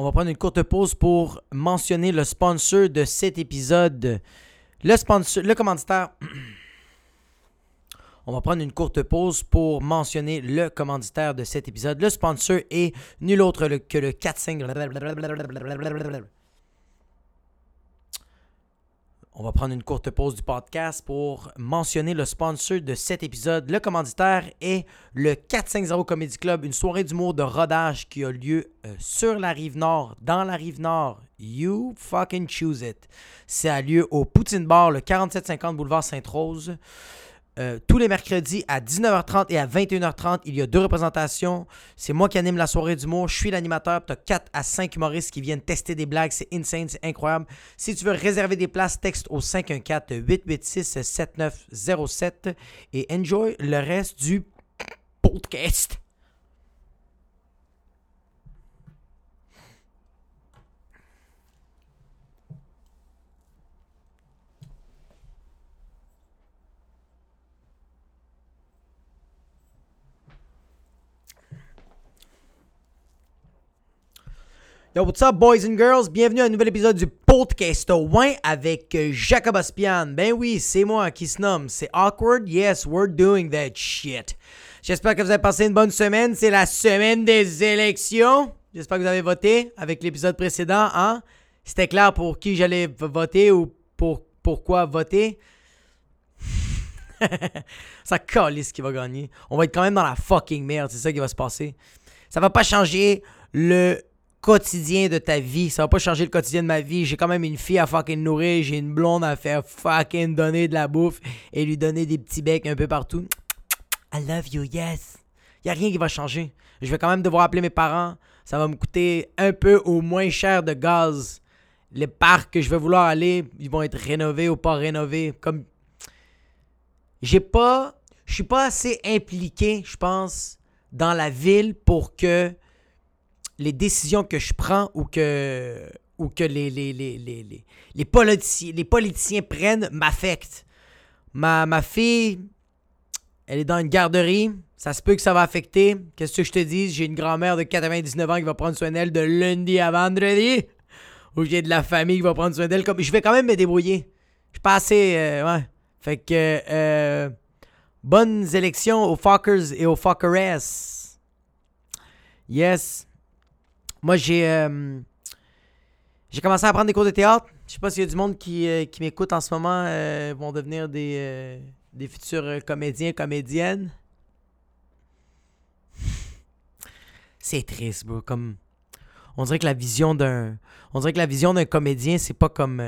On va prendre une courte pause pour mentionner le sponsor de cet épisode. Le sponsor, le commanditaire. On va prendre une courte pause pour mentionner le commanditaire de cet épisode. Le sponsor est nul autre que le 4-5. On va prendre une courte pause du podcast pour mentionner le sponsor de cet épisode. Le commanditaire est le 450 Comedy Club, une soirée d'humour de rodage qui a lieu euh, sur la rive nord, dans la rive nord. You fucking choose it. Ça a lieu au Poutine Bar, le 4750 boulevard Sainte-Rose. Euh, tous les mercredis à 19h30 et à 21h30, il y a deux représentations. C'est moi qui anime la soirée d'humour. Je suis l'animateur. Tu as 4 à 5 humoristes qui viennent tester des blagues. C'est insane, c'est incroyable. Si tu veux réserver des places, texte au 514-886-7907 et enjoy le reste du podcast. Yo, what's up, boys and girls? Bienvenue à un nouvel épisode du podcast Win avec euh, Jacob Aspian. Ben oui, c'est moi qui se nomme. C'est awkward? Yes, we're doing that shit. J'espère que vous avez passé une bonne semaine. C'est la semaine des élections. J'espère que vous avez voté avec l'épisode précédent. Hein? C'était clair pour qui j'allais voter ou pour pourquoi voter. ça calisse qui va gagner. On va être quand même dans la fucking merde. C'est ça qui va se passer. Ça va pas changer le quotidien de ta vie. Ça va pas changer le quotidien de ma vie. J'ai quand même une fille à fucking nourrir. J'ai une blonde à faire fucking donner de la bouffe et lui donner des petits becs un peu partout. I love you, yes. Y a rien qui va changer. Je vais quand même devoir appeler mes parents. Ça va me coûter un peu au moins cher de gaz. Les parcs que je vais vouloir aller, ils vont être rénovés ou pas rénovés. Comme. J'ai pas. Je suis pas assez impliqué, je pense, dans la ville pour que les décisions que je prends ou que, les, politiciens, prennent m'affectent. Ma, ma fille, elle est dans une garderie. Ça se peut que ça va affecter. Qu'est-ce que je te dis? J'ai une grand-mère de 99 ans qui va prendre soin d'elle de lundi à vendredi. Ou j'ai de la famille qui va prendre soin d'elle. Comme... Je vais quand même me débrouiller. Je suis pas assez... Euh, ouais. Fait que... Euh, bonnes élections aux fuckers et aux fuckeresses. Yes. Moi, j'ai euh, j'ai commencé à prendre des cours de théâtre. Je sais pas s'il y a du monde qui, euh, qui m'écoute en ce moment euh, vont devenir des, des futurs comédiens, comédiennes. C'est triste, bro. Comme on dirait que la vision d'un on dirait que la vision d'un comédien, c'est pas comme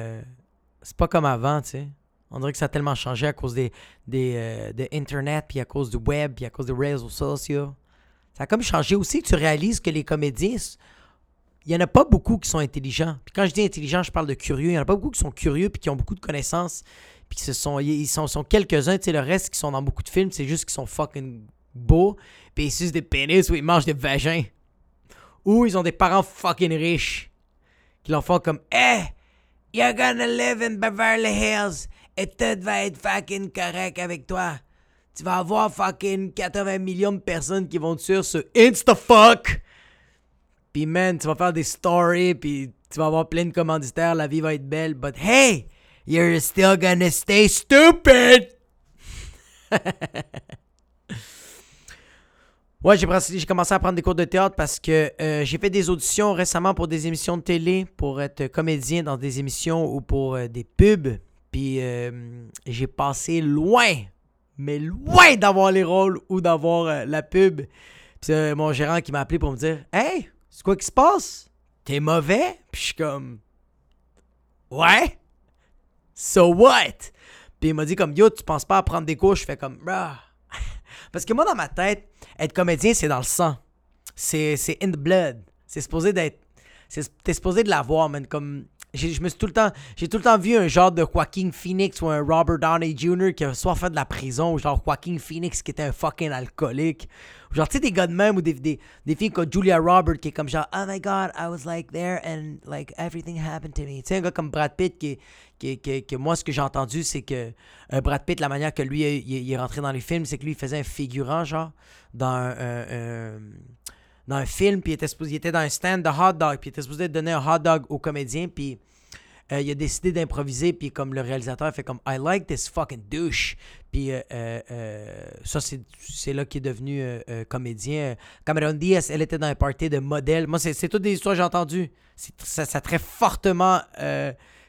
c'est pas comme avant, tu sais. On dirait que ça a tellement changé à cause des, des de internet puis à cause du web puis à cause des réseaux sociaux. Ça a comme changé aussi tu réalises que les comédiens il n'y en a pas beaucoup qui sont intelligents. Puis quand je dis intelligent, je parle de curieux. Il n'y en a pas beaucoup qui sont curieux puis qui ont beaucoup de connaissances. Puis qui sont, ils sont, quelques-uns. Tu sais, le reste qui sont dans beaucoup de films, c'est juste qu'ils sont fucking beaux. Puis ils sucent des pénis ou ils mangent des vagins. Ou ils ont des parents fucking riches. Qui leur font comme Eh, you're gonna live in Beverly Hills. Et tout va être fucking correct avec toi. Tu vas avoir fucking 80 millions de personnes qui vont te suivre sur InstaFuck. Puis, man, tu vas faire des stories, puis tu vas avoir plein de commanditaires, la vie va être belle. But hey, you're still gonna stay stupid! ouais, j'ai commencé à prendre des cours de théâtre parce que euh, j'ai fait des auditions récemment pour des émissions de télé, pour être comédien dans des émissions ou pour euh, des pubs. Puis euh, j'ai passé loin, mais loin d'avoir les rôles ou d'avoir la pub. Puis c'est mon gérant qui m'a appelé pour me dire Hey, c'est quoi qui se passe? T'es mauvais? Puis je suis comme, ouais? So what? Puis il m'a dit comme, yo, tu penses pas à prendre des cours? Je fais comme, bah. Parce que moi, dans ma tête, être comédien, c'est dans le sang. C'est, in the blood. C'est supposé d'être. T'es supposé de l'avoir, man. Comme j'ai tout le temps vu un genre de Joaquin Phoenix ou un Robert Downey Jr. qui a soit fait de la prison ou genre Joaquin Phoenix qui était un fucking alcoolique. Genre, tu sais, des gars de même ou des, des, des filles comme Julia Roberts qui est comme genre, oh my god, I was like there and like everything happened to me. Tu sais, un gars comme Brad Pitt qui, qui, qui, que moi, ce que j'ai entendu, c'est que euh, Brad Pitt, la manière que lui il, est rentré dans les films, c'est que lui, il faisait un figurant, genre, dans un dans un film, puis il était, supposé- il était dans un stand de hot dog, puis il était supposé donner un hot dog au comédien, puis euh, il a décidé d'improviser, puis comme le réalisateur fait comme I like this fucking douche. Puis euh, euh, ça, c'est là qu'il est devenu comédien. Cameron Diaz, elle était dans un party de modèles. Moi, c'est toutes des histoires que j'ai entendues. Ça, très fortement.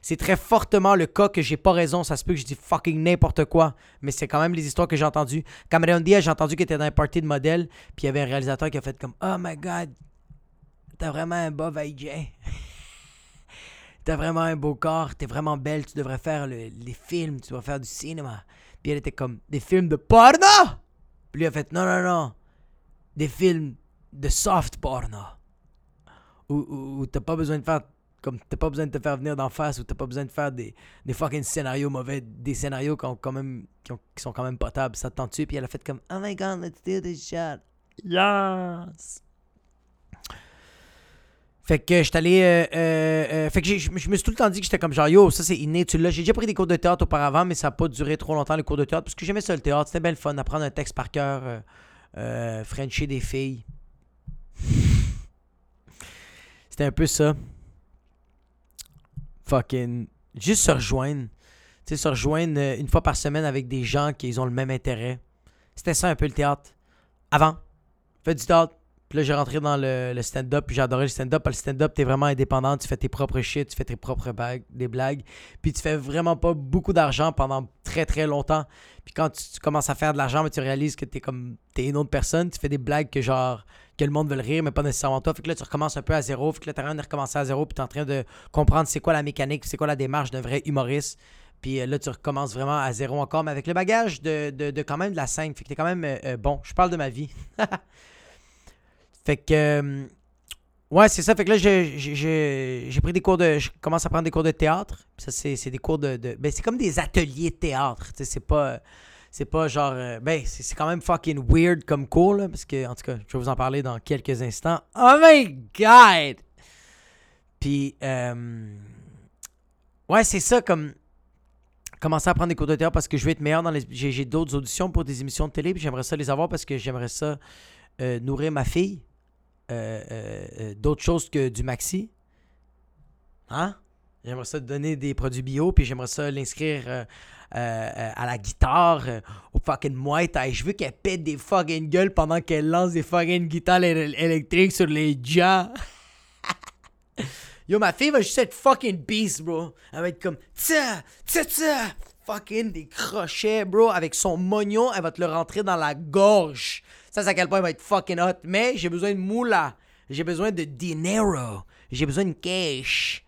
c'est très fortement le cas que j'ai pas raison. Ça se peut que je dis fucking n'importe quoi. Mais c'est quand même les histoires que j'ai entendues. Cameron Diaz, j'ai entendu qu'il était dans un party de modèles. Puis il y avait un réalisateur qui a fait comme Oh my god, t'as vraiment un beau VJ. T'as vraiment un beau corps, t'es vraiment belle, tu devrais faire le- les films, tu devrais faire du cinéma. Puis elle était comme, des films de porno? Puis lui a fait, non, non, non, des films de soft porno. Où, où- t'as pas besoin de faire, comme t'as pas besoin de te faire venir d'en face, ou t'as pas besoin de faire des, des fucking scénarios mauvais, des scénarios qui, quand même, sont quand même potables. Ça te tente-tu? Puis elle a fait comme, oh my god, let's do this shot. Yes! Fait que je allé. euh, euh, euh, fait que je me suis tout le temps dit que j'étais comme genre yo, ça c'est inné, tu l'as. J'ai déjà pris des cours de théâtre auparavant, mais ça n'a pas duré trop longtemps les cours de théâtre parce que j'aimais ça le théâtre. C'était bien le fun d'apprendre un texte par cœur, euh, des filles. C'était un peu ça. Fucking. Juste se rejoindre. Tu sais, se rejoindre une fois par semaine avec des gens qui ont le même intérêt. C'était ça un peu le théâtre. Avant, fais du théâtre. Puis là, j'ai rentré dans le, le stand-up, puis j'ai adoré le stand-up. Le stand-up, t'es vraiment indépendant, tu fais tes propres shit, tu fais tes propres des blagues. Puis tu fais vraiment pas beaucoup d'argent pendant très très longtemps. Puis quand tu, commences à faire de l'argent, mais tu réalises que t'es comme t'es une autre personne, tu fais des blagues que genre que le monde veut le rire, mais pas nécessairement toi. Fait que là, tu recommences un peu à zéro. Fait que là, t'as rien de recommencer à zéro, puis t'es en train de comprendre c'est quoi la mécanique, c'est quoi la démarche d'un vrai humoriste. Puis euh, là, tu recommences vraiment à zéro encore, mais avec le bagage de, de, de quand même de la scène. Fait que t'es quand même euh, euh, bon. Je parle de ma vie. fait que. euh, ouais, c'est ça. Fait que là, j'ai- pris des cours de. Je commence à prendre des cours de théâtre. Ça, c'est des cours de. de ben, c'est comme des ateliers de théâtre. C'est pas. C'est pas genre. euh, ben, c'est quand même fucking weird comme cours, là. Parce que, en tout cas, je vais vous en parler dans quelques instants. Oh my god! Puis. euh, ouais, c'est ça comme commencer à prendre des cours de théâtre parce que je veux être meilleur dans les. J'ai d'autres auditions pour des émissions de télé, puis j'aimerais ça les avoir parce que j'aimerais ça nourrir ma fille. Euh, euh, euh, d'autres choses que du maxi. Hein? J'aimerais ça donner des produits bio, puis j'aimerais ça l'inscrire à la guitare, au fucking Thai. Je veux qu'elle pète des fucking gueules pendant qu'elle lance des fucking guitares éle- électriques sur les gens. Yo, ma fille va juste être fucking beast, bro. Elle va être comme tsa, tsa, tsa. Fucking des crochets, bro. Avec son mognon, elle va te le rentrer dans la gorge. Ça, c'est à quel point elle va être fucking hot. Mais j'ai besoin de moula. J'ai besoin de dinero. J'ai besoin de cash.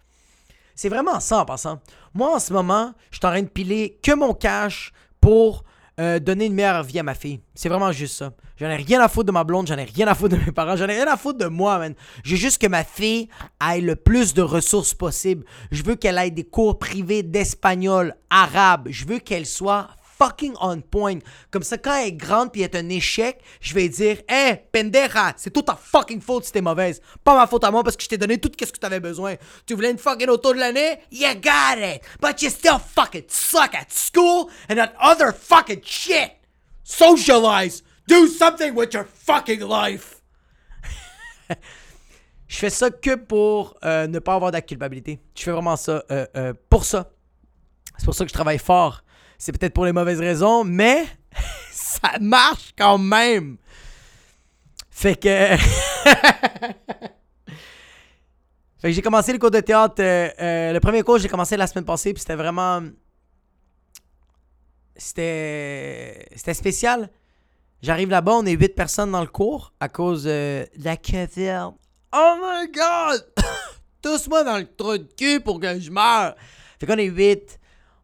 C'est vraiment ça en passant. Moi, en ce moment, je suis en train de piler que mon cash pour euh, donner une meilleure vie à ma fille. C'est vraiment juste ça. J'en ai rien à foutre de ma blonde, j'en ai rien à foutre de mes parents, j'en ai rien à foutre de moi, man. J'ai juste que ma fille ait le plus de ressources possible. Je veux qu'elle ait des cours privés d'espagnol, arabe. Je veux qu'elle soit fucking on point. Comme ça, quand elle est grande puis elle est un échec, je vais dire Hey, pendeja, c'est toute ta fucking faute si t'es mauvaise. Pas ma faute à moi parce que je t'ai donné tout ce que t'avais besoin. Tu voulais une fucking auto de l'année? You got it! But you still fucking suck at school and at other fucking shit! Socialize! Do something with your fucking life! Je fais ça que pour euh, ne pas avoir de culpabilité. Je fais vraiment ça euh, euh, pour ça. C'est pour ça que je travaille fort. C'est peut-être pour les mauvaises raisons, mais ça marche quand même. Fait que. fait que j'ai commencé le cours de théâtre. euh, euh, le premier cours, j'ai commencé la semaine passée, puis c'était vraiment. C'était. C'était spécial. J'arrive là-bas, on est 8 personnes dans le cours à cause euh, de la COVID. Oh my god! Tous-moi dans le trou de cul pour que je meure. Fait qu'on est 8.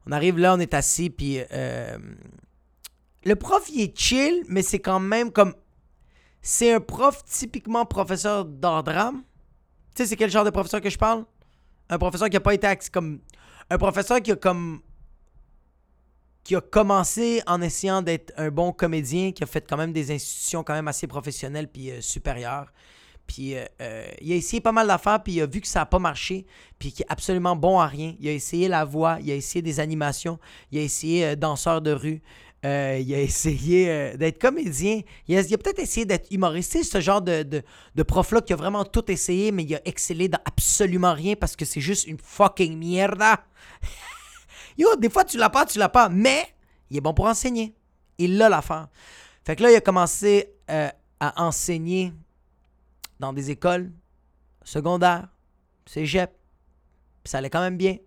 On arrive là, on est assis, puis euh, le prof, il est chill, mais c'est quand même comme. C'est un prof typiquement professeur d'art drame. Tu sais, c'est quel genre de professeur que je parle? Un professeur qui a pas été ax- comme. Un professeur qui a comme. Qui a commencé en essayant d'être un bon comédien, qui a fait quand même des institutions quand même assez professionnelles puis euh, supérieures. Puis euh, euh, il a essayé pas mal d'affaires, puis il a vu que ça n'a pas marché, puis qu'il est absolument bon à rien. Il a essayé la voix, il a essayé des animations, il a essayé euh, danseur de rue. Il a essayé d'être comédien. Il a, peut-être essayé d'être humoriste. Ce genre de, de, prof-là qui a vraiment tout essayé, mais il a excellé dans absolument rien parce que c'est juste une fucking mierda. Yo, des fois, tu l'as pas, tu l'as pas, mais il est bon pour enseigner. Il a l'affaire. Fait que là, il a commencé à enseigner dans des écoles secondaires, cégep. Puis ça allait quand même bien.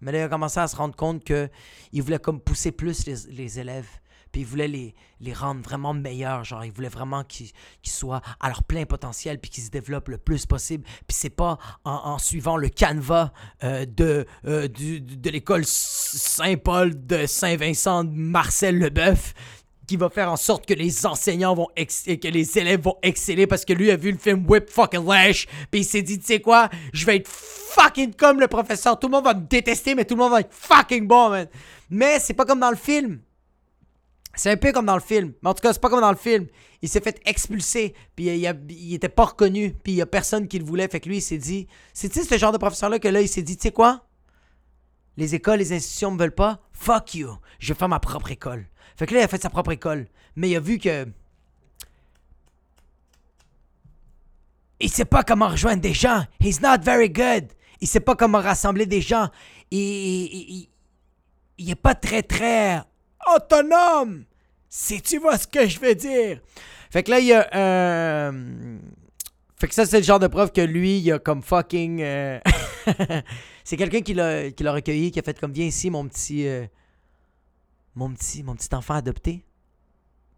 Mais là, il a commencé à se rendre compte qu'il voulait comme pousser plus les, élèves. Puis il voulait les, rendre vraiment meilleurs. Genre, il voulait vraiment qu'ils soient à leur plein potentiel puis qu'ils se développent le plus possible. Puis c'est pas en, suivant le canevas euh, de, euh, de l'école Saint-Paul de Saint-Vincent de Marcel Leboeuf qui va faire en sorte que les enseignants vont ex- et que les élèves vont exceller parce que lui a vu le film Whip fucking Lash puis il s'est dit tu sais quoi je vais être fucking comme le professeur tout le monde va me détester mais tout le monde va être fucking bon man mais c'est pas comme dans le film c'est un peu comme dans le film. Mais en tout cas, c'est pas comme dans le film. Il s'est fait expulser, puis il, était pas reconnu, puis il y a personne qui le voulait. Fait que lui, il s'est dit... C'est ce genre de professeur-là que là, il s'est dit, tu sais quoi? Les écoles, les institutions me veulent pas. Fuck you. Je vais faire ma propre école. Fait que là, il a fait sa propre école. Mais il a vu que... Il sait pas comment rejoindre des gens. He's not very good. Il sait pas comment rassembler des gens. Il, il, il- il est pas très, très autonome. Si tu vois ce que je veux dire? Fait que là, il y a euh, Fait que ça, c'est le genre de prof que lui, il a comme fucking. euh, c'est quelqu'un qui l'a, recueilli, qui a fait comme viens ici, mon petit. euh, Mon petit, mon petit enfant adopté.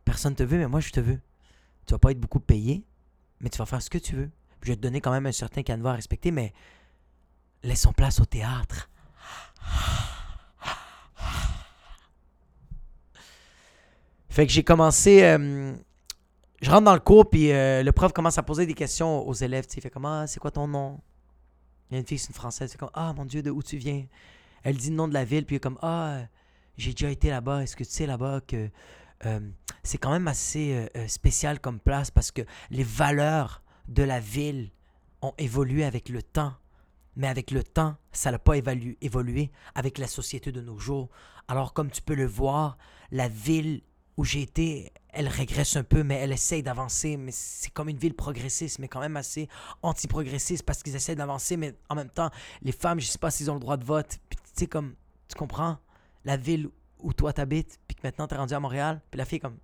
Personne te veut, mais moi, je te veux. Tu vas pas être beaucoup payé, mais tu vas faire ce que tu veux. Je vais te donner quand même un certain canevas à respecter, mais laissons place au théâtre. Fait que j'ai commencé. euh, je rentre dans le cours, puis euh, le prof commence à poser des questions aux élèves. Il fait comme Ah, c'est quoi ton nom? Il y a une fille, c'est une française. C'est comme Ah, mon Dieu, de où tu viens? Elle dit le nom de la ville, puis il comme Ah, j'ai déjà été là-bas. Est-ce que tu sais là-bas que euh, c'est quand même assez euh, euh, spécial comme place parce que les valeurs de la ville ont évolué avec le temps. Mais avec le temps, ça n'a pas évalu- évolué avec la société de nos jours. Alors, comme tu peux le voir, la ville où j'ai été, elle régresse un peu, mais elle essaye d'avancer. Mais c'est comme une ville progressiste, mais quand même assez anti-progressiste parce qu'ils essaient d'avancer, mais en même temps, les femmes, je sais pas s'ils ont le droit de vote. Tu sais, comme, tu comprends, la ville où toi t'habites, puis que maintenant t'es rendu à Montréal, puis la fille comme,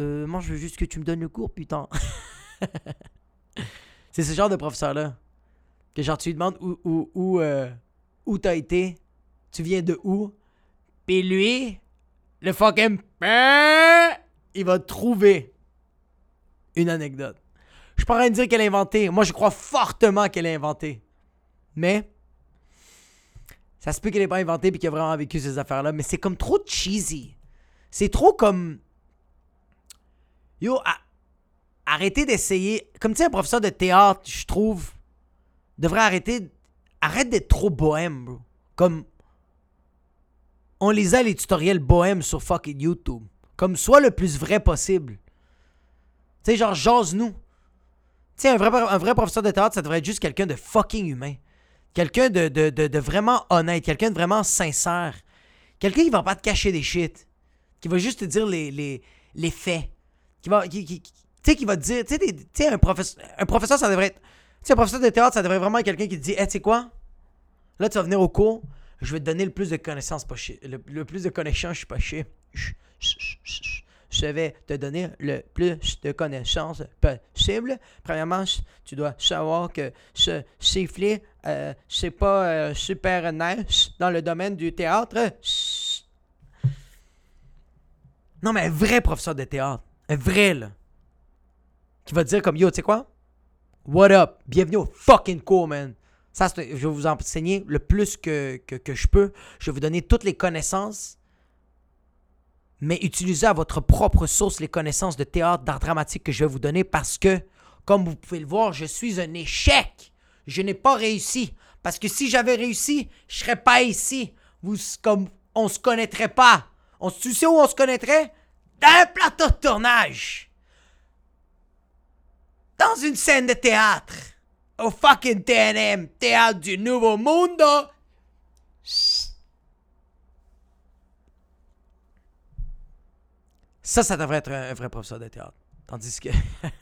euh, moi je veux juste que tu me donnes le cours, putain. c'est ce genre de professeur-là. Que genre, tu lui demandes où, où, où, euh, t'as été, tu viens de où, puis lui, le fucking il va trouver une anecdote. Je suis dire qu'elle a inventé. Moi, je crois fortement qu'elle a inventé. Mais ça se peut qu'elle ait pas inventé puis qu'elle a vraiment vécu ces affaires-là. Mais c'est comme trop cheesy. C'est trop comme. Yo, arrêtez d'essayer. Comme tu sais, un professeur de théâtre, je trouve, devrait arrêter. Arrête d'être trop bohème, bro. Comme on les a les tutoriels bohème sur fucking YouTube. Comme soit le plus vrai possible. Tu sais, genre, jase-nous. Tu sais, un vrai, un vrai professeur de théâtre, ça devrait être juste quelqu'un de fucking humain. Quelqu'un de, vraiment honnête. Quelqu'un de vraiment sincère. Quelqu'un qui va pas te cacher des shit. Qui va juste te dire les, faits. Qui va. Tu sais, qui va te dire. Tu sais, un professeur, un professeur, ça devrait être. Tu sais, un professeur de théâtre, ça devrait vraiment être quelqu'un qui te dit Hey, tu sais quoi? Là, tu vas venir au cours. Je vais te donner le plus de connaissances. Le, le plus de connaissances. Je je vais te donner le plus de connaissances possible. Premièrement, tu dois savoir que ce sifflet, euh, c'est pas euh, super nice dans le domaine du théâtre. Non, mais un vrai professeur de théâtre. Un vrai, là. Qui va te dire comme, yo, tu sais quoi? What up? Bienvenue au fucking cours, man. Ça, je vais vous enseigner le plus que, que je peux. Je vais vous donner toutes les connaissances. Mais utilisez à votre propre source les connaissances de théâtre, d'art dramatique que je vais vous donner parce que, comme vous pouvez le voir, je suis un échec. Je n'ai pas réussi. Parce que si j'avais réussi, je serais pas ici. Vous, comme, on se connaîtrait pas. Tu sais où on se connaîtrait? Dans un plateau de tournage. Dans une scène de théâtre. Au fucking TNM, Théâtre du Nouveau Mundo. Ça, ça devrait être un, vrai professeur de théâtre. Tandis que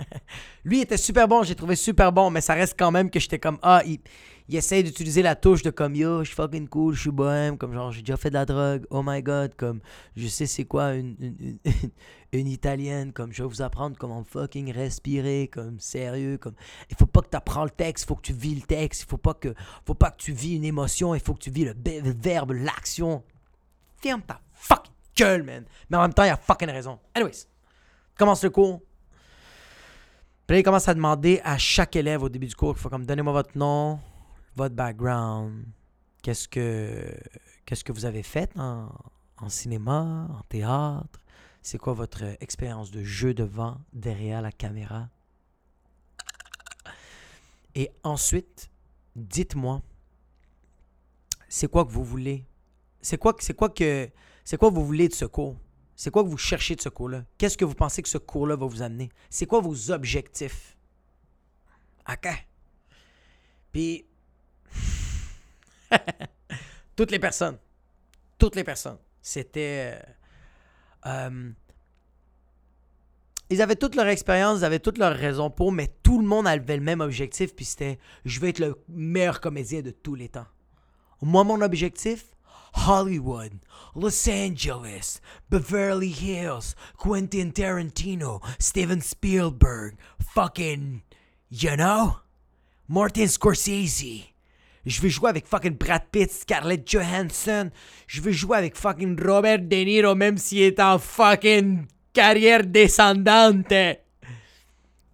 lui était super bon, j'ai trouvé super bon, mais ça reste quand même que j'étais comme ah, il, il essaie d'utiliser la touche de comme yo, je suis fucking cool, je suis bohème, comme genre j'ai déjà fait de la drogue, oh my god, comme je sais c'est quoi une, une, une- italienne, comme je vais vous apprendre comment fucking respirer, comme sérieux, comme il faut pas que tu apprends le texte, il faut que tu vis le texte, il faut pas que faut pas que tu vis une émotion, il faut que tu vis le le verbe, l'action. Ferme ta fucking gueule, man. Mais en même temps, il a fucking raison. Anyways, commence le cours. Puis là, il commence à demander à chaque élève au début du cours, il faut comme donnez-moi votre nom, votre background, qu'est-ce que qu'est-ce que vous avez fait en, en cinéma, en théâtre, c'est quoi votre expérience de jeu devant, derrière la caméra? Et ensuite, dites-moi, c'est quoi que vous voulez, c'est quoi, c'est quoi que, c'est quoi vous voulez de ce cours? C'est quoi que vous cherchez de ce cours-là? Qu'est-ce que vous pensez que ce cours-là va vous amener? C'est quoi vos objectifs? OK. Puis, toutes les personnes, toutes les personnes, c'était... euh, euh, ils avaient toute leur expérience, ils avaient toutes leurs raisons pour, mais tout le monde avait le même objectif, puis c'était je vais être le meilleur comédien de tous les temps. Moi, mon objectif, Hollywood, Los Angeles, Beverly Hills, Quentin Tarantino, Steven Spielberg, fucking, you know, Martin Scorsese. Je veux jouer avec fucking Brad Pitt, Scarlett Johansson. Je veux jouer avec fucking Robert De Niro, même s'il est en fucking carrière descendante.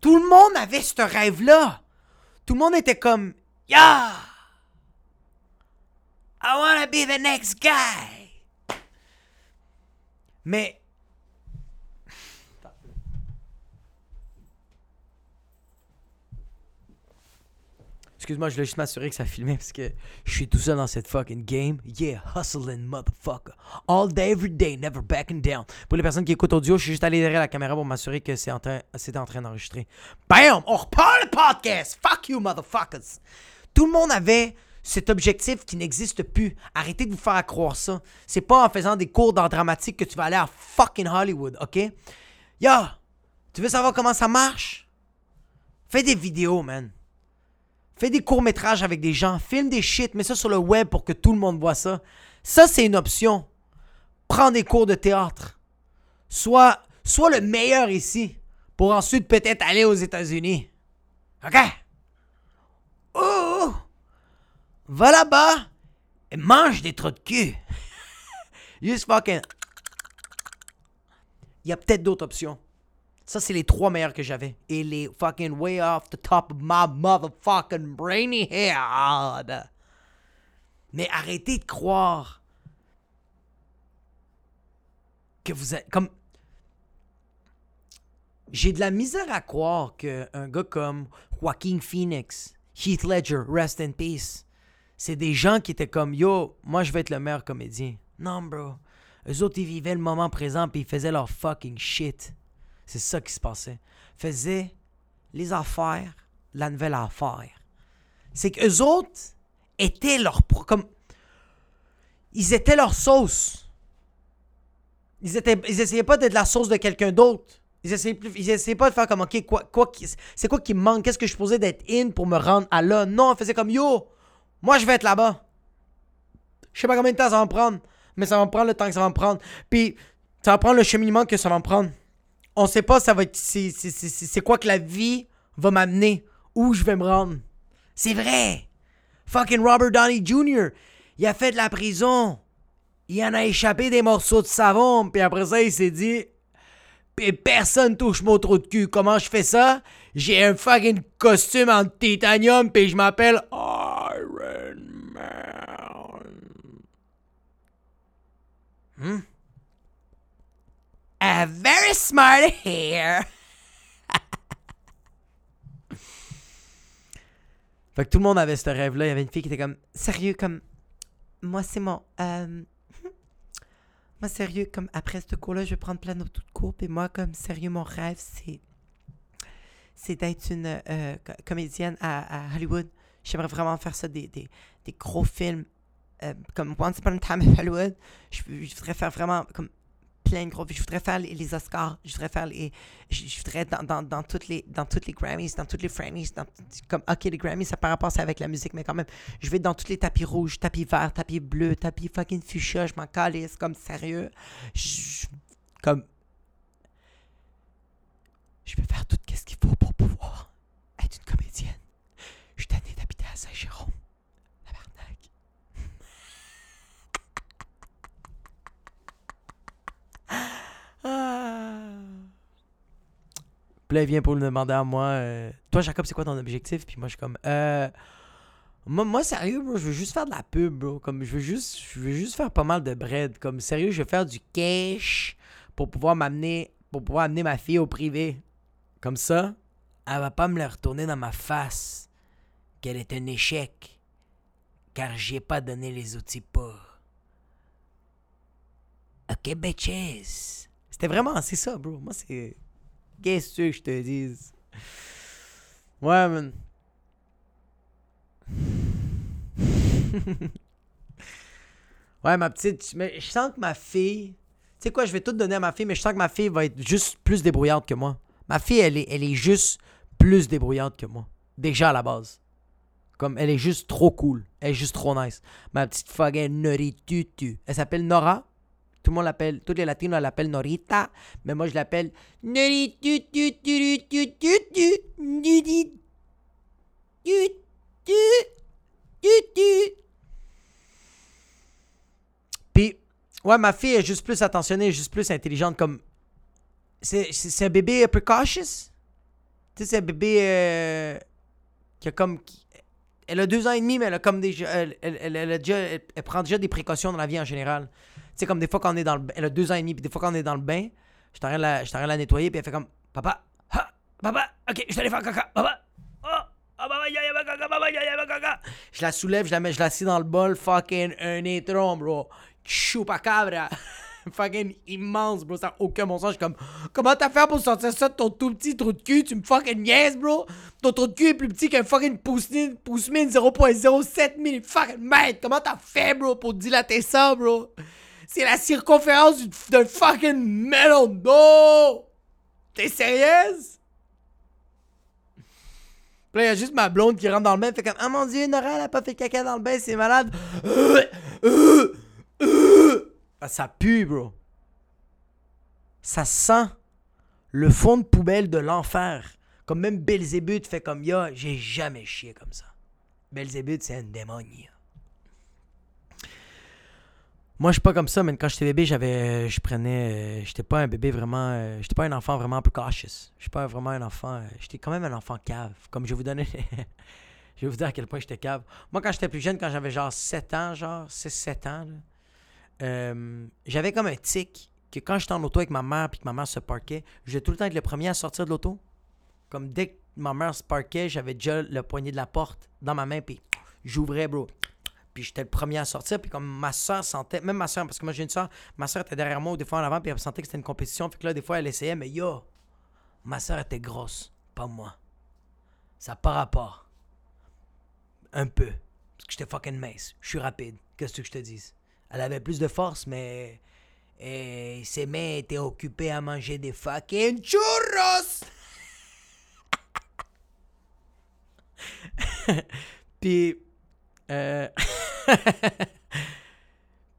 Tout le monde avait ce rêve-là. Tout le monde était comme, yeah! I wanna be the next guy. Mais. Excuse-moi, je voulais juste m'assurer que ça filmait parce que je suis tout seul dans cette fucking game. Yeah, hustling motherfucker. All day, every day, never backing down. Pour les personnes qui écoutent audio, je suis juste allé derrière la caméra pour m'assurer que c'est en c'était en train d'enregistrer. Bam! On repart le podcast! Fuck you, motherfuckers! Tout le monde avait cet objectif qui n'existe plus. Arrêtez de vous faire croire ça. C'est pas en faisant des cours d'art dramatique que tu vas aller à fucking Hollywood, ok? Yo! Tu veux savoir comment ça marche? Fais des vidéos, man. Fais des courts-métrages avec des gens. Filme des shit, mets ça sur le web pour que tout le monde voit ça. Ça, c'est une option. Prends des cours de théâtre. Sois, sois le meilleur ici pour ensuite peut-être aller aux États-Unis. OK? Oh! Va là-bas et mange des trous de cul. Juste fucking. Il y a peut-être d'autres options. Ça, c'est les trois meilleurs que j'avais. Et les fucking way off the top of my motherfucking brainy head. Mais arrêtez de croire que vous êtes comme. J'ai de la misère à croire qu'un gars comme Joaquin Phoenix, Heath Ledger, Rest in Peace, c'est des gens qui étaient comme Yo, moi je vais être le meilleur comédien. Non, bro. Eux autres, ils vivaient le moment présent puis ils faisaient leur fucking shit. C'est ça qui se passait. Faisaient les affaires, la nouvelle affaire. C'est qu'eux autres étaient leur. Comme, ils étaient leur sauce. Ils, étaient, ils essayaient pas d'être la sauce de quelqu'un d'autre. Ils essayaient, ils essayaient pas de faire comme, OK, quoi, quoi, c'est quoi qui me manque? Qu'est-ce que je posé d'être in pour me rendre à là? Non, on faisait comme, yo, moi je vais être là-bas. Je sais pas combien de temps ça va me prendre, mais ça va me prendre le temps que ça va me prendre. Puis, ça va prendre le cheminement que ça va me prendre. On sait pas ça va c'est, c'est, c'est, quoi que la vie va m'amener, où je vais me rendre. C'est vrai. Fucking Robert Downey Jr. Il a fait de la prison. Il en a échappé des morceaux de savon, puis après ça il s'est dit personne touche mon trou de cul. Comment je fais ça? J'ai un fucking costume en titanium puis je m'appelle Iron Man. Hmm? A very smart hair. fait que tout le monde avait ce rêve-là. Il y avait une fille qui était comme sérieux, comme moi c'est mon. euh, moi sérieux, comme après ce cours-là, je vais prendre plein d'autres cours. Puis moi, comme sérieux, mon rêve c'est. C'est d'être une euh, co- comédienne à, Hollywood. J'aimerais vraiment faire ça, des, des, des gros films euh, comme Once Upon a Time in Hollywood. Je, voudrais faire vraiment comme plein de gros. Je voudrais faire les, Oscars. Je voudrais faire les. Je, voudrais dans, dans, dans, toutes les, dans toutes les Grammys, dans toutes les. Dans, comme, ok, les Grammys, ça par rapport ça avec la musique, mais quand même, je vais dans tous les tapis rouges, tapis verts, tapis bleus, tapis fucking fuchsia. Je m'en calisse, comme sérieux. Comme. Je vais faire tout ce qu'il faut pour pouvoir être une comédienne. Je suis tanné d'habiter à Saint-Jérôme. Tabarnak. Ah. Puis vient pour me demander à moi euh, Toi, Jacob, c'est quoi ton objectif? Puis moi, je suis comme euh, moi, moi, sérieux, bro, je veux juste faire de la pub, bro. Comme, je veux juste, je veux juste faire pas mal de bread. Comme, sérieux, je veux faire du cash pour pouvoir m'amener, pour pouvoir amener ma fille au privé. Comme ça, elle va pas me le retourner dans ma face qu'elle est un échec, car j'ai pas donné les outils pour. Ok, bitches. C'était vraiment, c'est ça, bro. Moi, c'est. Qu'est-ce que je te dise? Ouais, man. ouais, ma petite. Mais je sens que ma fille. Tu sais quoi, je vais tout donner à ma fille, mais je sens que ma fille va être juste plus débrouillante que moi. Ma fille, elle est, elle est juste plus débrouillante que moi. Déjà à la base. Comme elle est juste trop cool. Elle est juste trop nice. Ma petite fucking Noritutu. Elle s'appelle Nora. Tout le monde l'appelle, tous les latinos l'appellent Norita. Mais moi je l'appelle. Puis, ouais, ma fille est juste plus attentionnée, juste plus intelligente. Comme. C'est un bébé precautious? Tu sais, c'est un bébé euh, qui a comme. elle a deux ans et demi, mais elle a comme des. Elle, elle, elle- a déjà, prend déjà des précautions dans la vie en général. Tu sais, comme des fois quand on est dans le. Elle a deux ans et demi, puis des fois quand on est dans le bain, je t'arrête de la, je la nettoyer, puis elle fait comme Papa, papa, ok, je aller faire caca, papa. Oh, oh, papa, papa. Je la soulève, je la mets, je la dans le bol, fucking un étron, bro. Chupacabra. fucking immense, bro. Ça n'a aucun bon comme, comment t'as fait pour sortir ça de ton tout petit trou de cul? Tu me fucking niaises, bro. Ton trou de cul est plus petit qu'un fucking pouce-mine pouce 0.07 mm fucking mètres. Comment t'as fait, bro, pour dilater ça, bro? C'est la circonférence du- d'un fucking melon d'eau. T'es sérieuse? Puis là, y a juste ma blonde qui rentre dans le bain, fait comme Ah mon dieu, Nora, elle a pas fait caca dans le bain, c'est malade. Ça pue, bro. Ça sent le fond de poubelle de l'enfer. Comme même Belzébuth fait comme Yo, j'ai jamais chié comme ça. Belzébuth, c'est un démonie. Moi, je suis pas comme ça, mais quand j'étais bébé, j'avais. Je prenais. euh, J'étais pas un bébé vraiment. euh, J'étais pas un enfant vraiment precautious. Je suis pas vraiment un enfant. euh, J'étais quand même un enfant cave. Comme je vais vous donner. je vais vous dire à quel point j'étais cave. Moi, quand j'étais plus jeune, quand j'avais genre 7 ans, genre 6-7 ans, euh, j'avais comme un tic que quand j'étais en auto avec ma mère puis que ma mère se parquait, je tout le temps être le premier à sortir de l'auto. Comme dès que ma mère se parquait, j'avais déjà le poignet de la porte dans ma main puis j'ouvrais, bro. Puis j'étais le premier à sortir. Puis comme ma soeur sentait, même ma soeur, parce que moi j'ai une soeur, ma soeur était derrière moi ou des fois en avant, puis elle sentait que c'était une compétition. Fait que là, des fois, elle essayait, mais yo, ma soeur était grosse, pas moi. Ça pas rapport. Un peu. Parce que j'étais fucking mince. Je suis rapide. Qu'est-ce que je te dise? Elle avait plus de force, mais. Et ses mains étaient occupées à manger des fucking churros! Puis. Euh...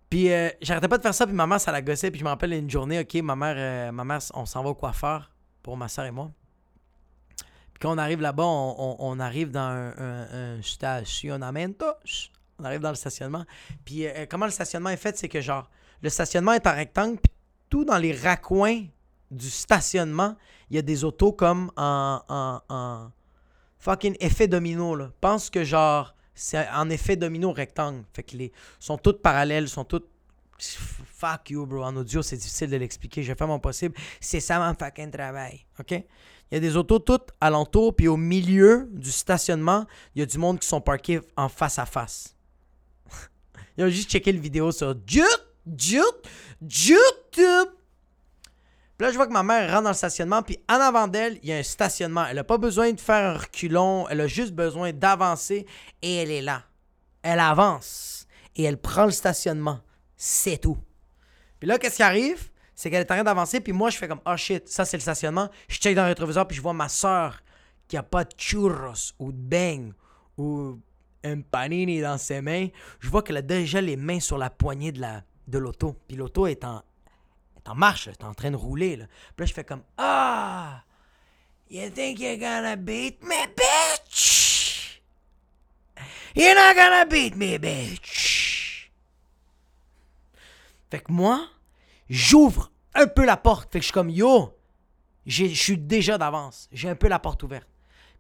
puis euh, j'arrêtais pas de faire ça, puis ma mère, ça la gossait. Puis je me rappelle une journée, ok, ma mère, euh, ma mère on s'en va au coiffeur pour ma soeur et moi. Puis quand on arrive là-bas, on, arrive dans un, un, un. On arrive dans le stationnement. Puis euh, comment le stationnement est fait, c'est que genre, le stationnement est en rectangle, puis tout dans les raccoins du stationnement, il y a des autos comme en, fucking effet domino, là. Pense que genre, c'est en effet domino rectangle. Fait que les sont toutes parallèles, sont toutes. Fuck you, bro. En audio, c'est difficile de l'expliquer. Je vais faire mon possible. C'est ça mon fucking travail. OK? Il y a des autos toutes alentour, puis au milieu du stationnement, il y a du monde qui sont parqués en face à face. Ils juste checké le vidéo sur YouTube. Puis là, je vois que ma mère rentre dans le stationnement, puis en avant d'elle, il y a un stationnement. Elle n'a pas besoin de faire un reculon, elle a juste besoin d'avancer, et elle est là. Elle avance, et elle prend le stationnement. C'est tout. Puis là, qu'est-ce qui arrive? c'est qu'elle est en train d'avancer, puis moi, je fais comme, oh shit, ça c'est le stationnement. Je check dans le rétroviseur, puis je vois ma soeur qui a pas de churros ou de bang ou un panini dans ses mains. Je vois qu'elle a déjà les mains sur la poignée de la de l'auto. Puis l'auto est en, est en marche, est en train de rouler. Là. Puis là, je fais comme, ah, you think you're gonna beat me, bitch? You're not gonna beat me, bitch. Fait que moi, j'ouvre un peu la porte. Fait que je suis comme, yo, je suis déjà d'avance. J'ai un peu la porte ouverte.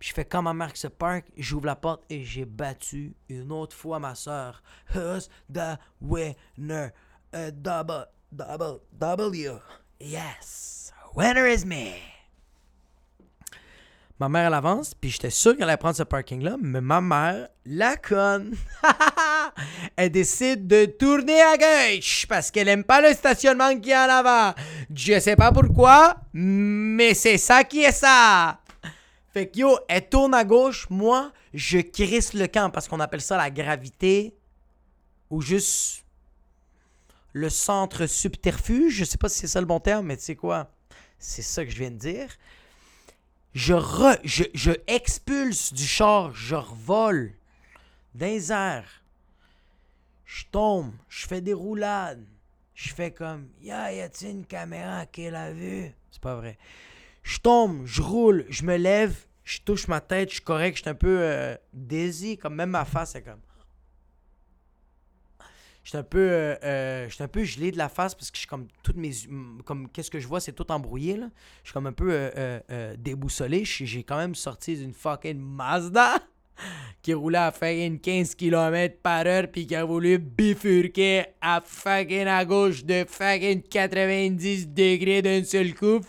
Puis je fais comme ma mère se parque, j'ouvre la porte et j'ai battu une autre fois ma soeur. Who's the winner? A double, double, W. Yes. Winner is me. Ma mère, elle avance, puis j'étais sûr qu'elle allait prendre ce parking-là, mais ma mère, la conne, elle décide de tourner à gauche parce qu'elle aime pas le stationnement qui est en avant. Je sais pas pourquoi, mais c'est ça qui est ça. Fait que yo, elle tourne à gauche, moi, je crisse le camp parce qu'on appelle ça la gravité ou juste le centre subterfuge. Je sais pas si c'est ça le bon terme, mais tu sais quoi? C'est ça que je viens de dire. Je, re, je, je expulse du char, je revole dans les airs. Je tombe, je fais des roulades. Je fais comme, ya, y a-t-il une caméra qui l'a vu? C'est pas vrai. Je tombe, je roule, je me lève, je touche ma tête, je suis correct, je suis un peu euh, comme même ma face, c'est comme. Je suis un peu euh, euh, un peu gelé de la face parce que je suis comme toutes mes comme qu'est-ce que je vois c'est tout embrouillé là. Je suis comme un peu déboussolé, j'ai quand même sorti d'une fucking Mazda qui roulait à fucking 15 km par heure puis qui a voulu bifurquer à fucking à gauche de fucking 90 degrés d'un seul coup,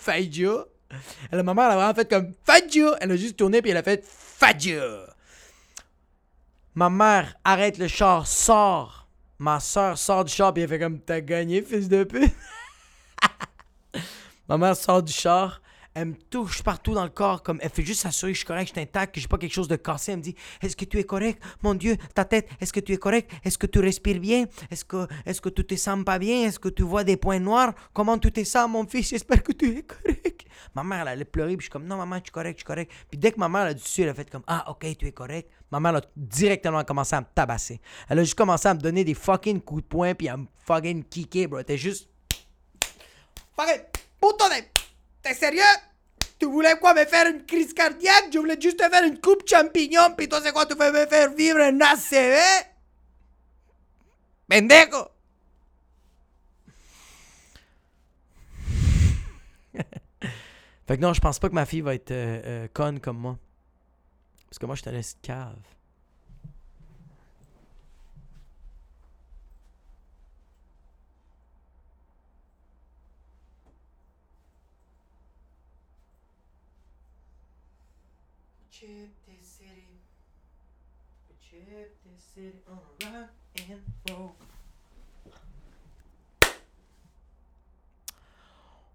Fadjo. La maman, elle a vraiment fait comme Fadjo. Elle a juste tourné puis elle a fait Fadjo. Ma mère arrête le char, sort. Ma soeur sort du char puis elle fait comme T'as gagné, fils de pute. Ma mère sort du char. Elle me touche partout dans le corps, comme elle fait juste s'assurer que je suis correct, je suis intact, que j'ai pas quelque chose de cassé. Elle me dit Est-ce que tu es correct? Mon Dieu, ta tête, est-ce que tu es correct? Est-ce que tu respires bien? Est-ce que, est que tu te sens pas bien? Est-ce que tu vois des points noirs? Comment tu te sens, mon fils? J'espère que tu es correct. Ma mère, elle allait pleurer, puis je suis comme Non, maman, je suis correct, je suis correct. Puis dès que ma mère a dessus, elle a fait comme Ah, ok, tu es correct. Ma mère a directement commencé à me tabasser. Elle a juste commencé à me donner des fucking coups de poing, puis à me fucking kicker, bro. T'es juste. Fucking. Puto de. T'es sérieux? Tu voulais quoi me faire une crise cardiaque? Je voulais juste te faire une coupe champignon, puis toi c'est quoi Tu veux me faire vivre un ACV Pendejo Fait que non, je pense pas que ma fille va être euh, euh, conne comme moi. Parce que moi, je te laisse cave.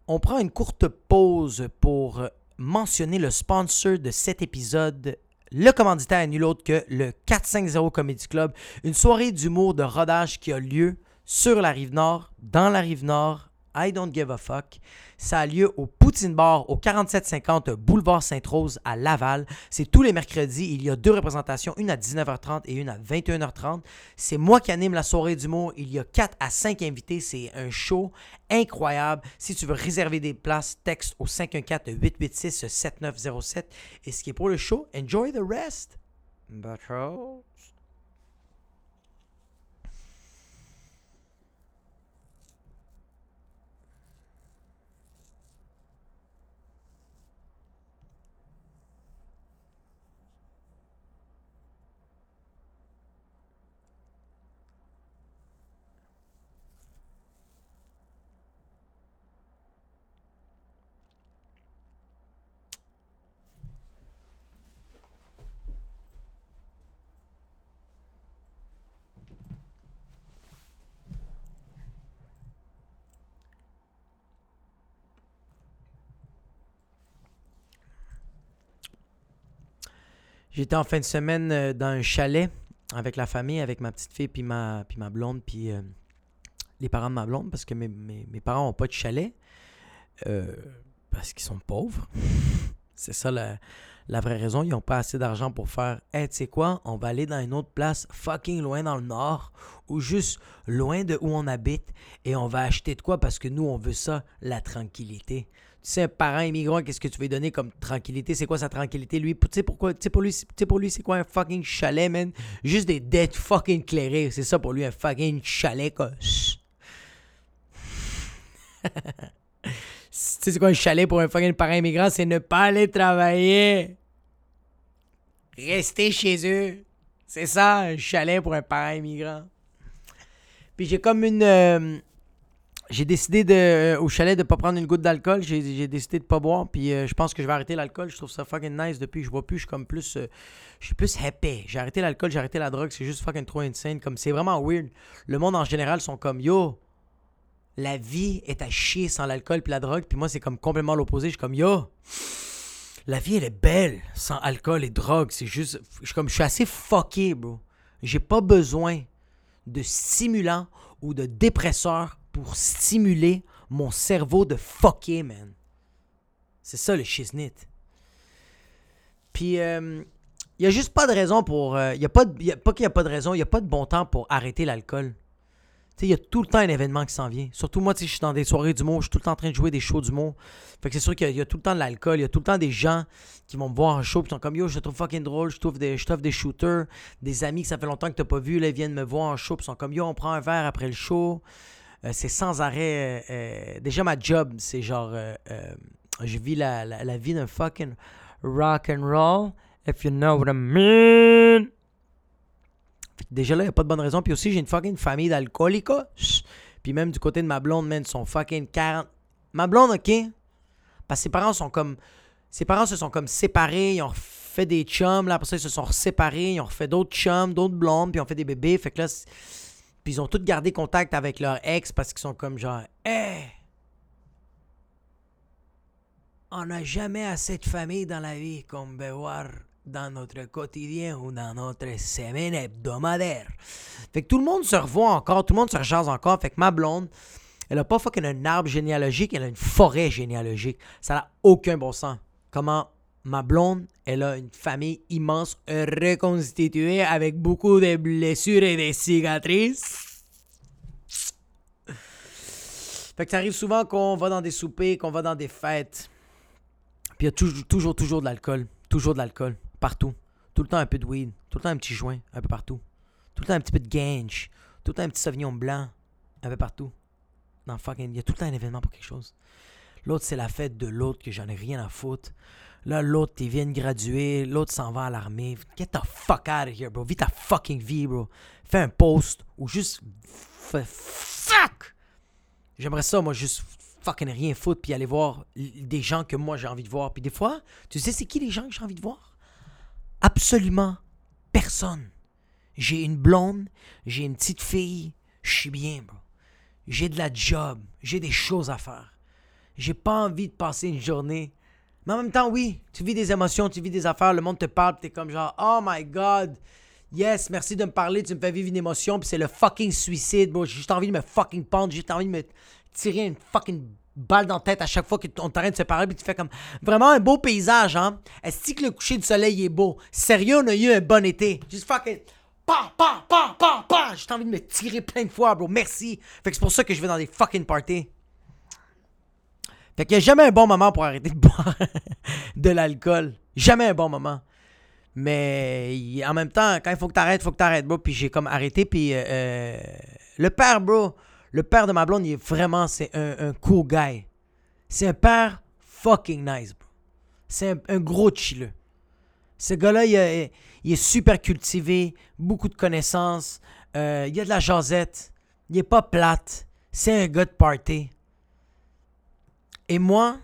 On prend une courte pause pour mentionner le sponsor de cet épisode. Le commanditaire est nul autre que le 450 Comedy Club, une soirée d'humour de rodage qui a lieu sur la rive nord, dans la rive nord, I don't give a fuck. Ça a lieu au Poutine Bar au 4750 boulevard Sainte-Rose à Laval. C'est tous les mercredis. Il y a deux représentations, une à 19h30 et une à 21h30. C'est moi qui anime la soirée d'humour. Il y a 4 à 5 invités. C'est un show incroyable. Si tu veux réserver des places, texte au 514-886-7907. Et ce qui est pour le show, enjoy the rest. J'étais en fin de semaine euh, dans un chalet avec la famille, avec ma petite fille puis ma, puis ma blonde. Puis euh, les parents de ma blonde parce que mes, mes, parents n'ont pas de chalet. Euh, parce qu'ils sont pauvres. C'est ça la, la vraie raison. Ils n'ont pas assez d'argent pour faire Hey, tu sais quoi, on va aller dans une autre place fucking loin dans le nord ou juste loin de où on habite et on va acheter de quoi parce que nous, on veut ça, la tranquillité. Tu sais, un parent immigrant, qu'est-ce que tu veux donner comme tranquillité? C'est quoi sa tranquillité? Lui, tu sais pourquoi? Pour lui, c'est quoi un fucking chalet, man? Juste des dettes fucking clairées. C'est ça pour lui, un fucking chalet, quoi. tu sais, c'est quoi un chalet pour un fucking parent immigrant? C'est ne pas aller travailler. Rester chez eux. C'est ça, un chalet pour un parent immigrant. Puis j'ai comme une. euh, j'ai décidé de, euh, au chalet de pas prendre une goutte d'alcool. J'ai, décidé de pas boire. Puis euh, je pense que je vais arrêter l'alcool. Je trouve ça fucking nice depuis. Je vois plus. Je suis comme plus. euh, je suis plus happy. J'ai arrêté l'alcool, j'ai arrêté la drogue. C'est juste fucking trop insane. Comme c'est vraiment weird. Le monde en général sont comme yo. La vie est à chier sans l'alcool puis la drogue. Puis moi, c'est comme complètement l'opposé. Je suis comme yo. La vie, elle est belle sans alcool et drogue. C'est juste. Je suis comme. Je suis assez fucké, bro. J'ai pas besoin de stimulants ou de dépresseurs pour stimuler mon cerveau de fucké, man. C'est ça le shiznit. Puis, il y a juste pas de raison pour. Il y a pas, pas qu'il n'y a pas de raison, il y a pas de bon temps pour arrêter l'alcool. Tu sais, il y a tout le temps un événement qui s'en vient. Surtout moi, tu sais, je suis dans des soirées d'humour, je suis tout le temps en train de jouer des shows d'humour. Fait que c'est sûr qu'il y, a- tout le temps de l'alcool, il y a tout le temps des gens qui vont me voir en show, puis sont comme yo, je te trouve fucking drôle, je t'offre des, des shooters, des amis que ça fait longtemps que t'as pas vu, là, ils viennent me voir en show, puis sont comme yo, on prend un verre après le show. Euh, c'est sans arrêt. euh, euh, déjà, ma job, c'est genre. je vis la, vie d'un fucking rock and roll, if you know what I mean. Déjà là, il a pas de bonne raison. Puis aussi, j'ai une fucking famille d'alcooliques. Puis même du côté de ma blonde, man, sont fucking 40. Ma blonde, ok? Parce que ses parents sont comme. Ses parents se sont comme séparés, ils ont fait des chums, là, après ça, ils se sont séparés, ils ont refait d'autres chums, d'autres blondes, puis ils ont fait des bébés. Fait que là, ils ont tous gardé contact avec leur ex parce qu'ils sont comme genre, hey! On n'a jamais assez de famille dans la vie comme voir dans notre quotidien ou dans notre semaine hebdomadaire. Fait que tout le monde se revoit encore, tout le monde se rejase encore. Fait que ma blonde, elle a pas fucking un arbre généalogique, elle a une forêt généalogique. Ça n'a aucun bon sens. Comment ma blonde, elle a une famille immense, reconstituée avec beaucoup de blessures et de cicatrices. Fait que ça arrive souvent qu'on va dans des soupers, qu'on va dans des fêtes. Puis il y a toujours, toujours, toujours de l'alcool. Toujours de l'alcool. Partout. Tout le temps un peu de weed. Tout le temps un petit joint. Un peu partout. Tout le temps un petit peu de gange. Tout le temps un petit sauvignon blanc. Un peu partout. Non, fucking. Il y a tout le temps un événement pour quelque chose. L'autre, c'est la fête de l'autre que j'en ai rien à foutre. Là, l'autre, il vient de graduer. L'autre s'en va à l'armée. Get the fuck out of here, bro. Vis ta fucking vie, bro. Fais un post ou juste. Fuck! J'aimerais ça, moi, juste fucking rien foutre puis aller voir des gens que moi j'ai envie de voir. Puis des fois, tu sais, c'est qui les gens que j'ai envie de voir? Absolument personne. J'ai une blonde, j'ai une petite fille, je suis bien, bro. J'ai de la job, j'ai des choses à faire. J'ai pas envie de passer une journée. Mais en même temps, oui, tu vis des émotions, tu vis des affaires, le monde te parle, t'es comme genre, oh my god, yes, merci de me parler, tu me fais vivre une émotion, puis c'est le fucking suicide, bro. J'ai juste envie de me fucking pendre, j'ai juste envie de me tirer une fucking balle dans la tête à chaque fois qu'on t'arrête de se parler, puis tu fais comme vraiment un beau paysage, hein. Est-ce que le coucher du soleil est beau? Sérieux, on a eu un bon été. Juste fucking. Pa, pa, pa, pa, pa! J'ai envie de me tirer plein de fois, bro. Merci. Fait que c'est pour ça que je vais dans des fucking parties. Fait qu'il n'y a jamais un bon moment pour arrêter de boire de l'alcool. Jamais un bon moment. Mais en même temps, quand il faut que t'arrêtes, il faut que t'arrêtes, bro. Puis j'ai comme arrêté. Puis euh, euh, le père, bro, le père de ma blonde, il est vraiment, c'est un, cool guy. C'est un père fucking nice, bro. C'est un, gros chilleux. Ce gars-là, il est super cultivé, beaucoup de connaissances, euh, il a de la jasette, il est pas plate, c'est un gars de party. Et moi,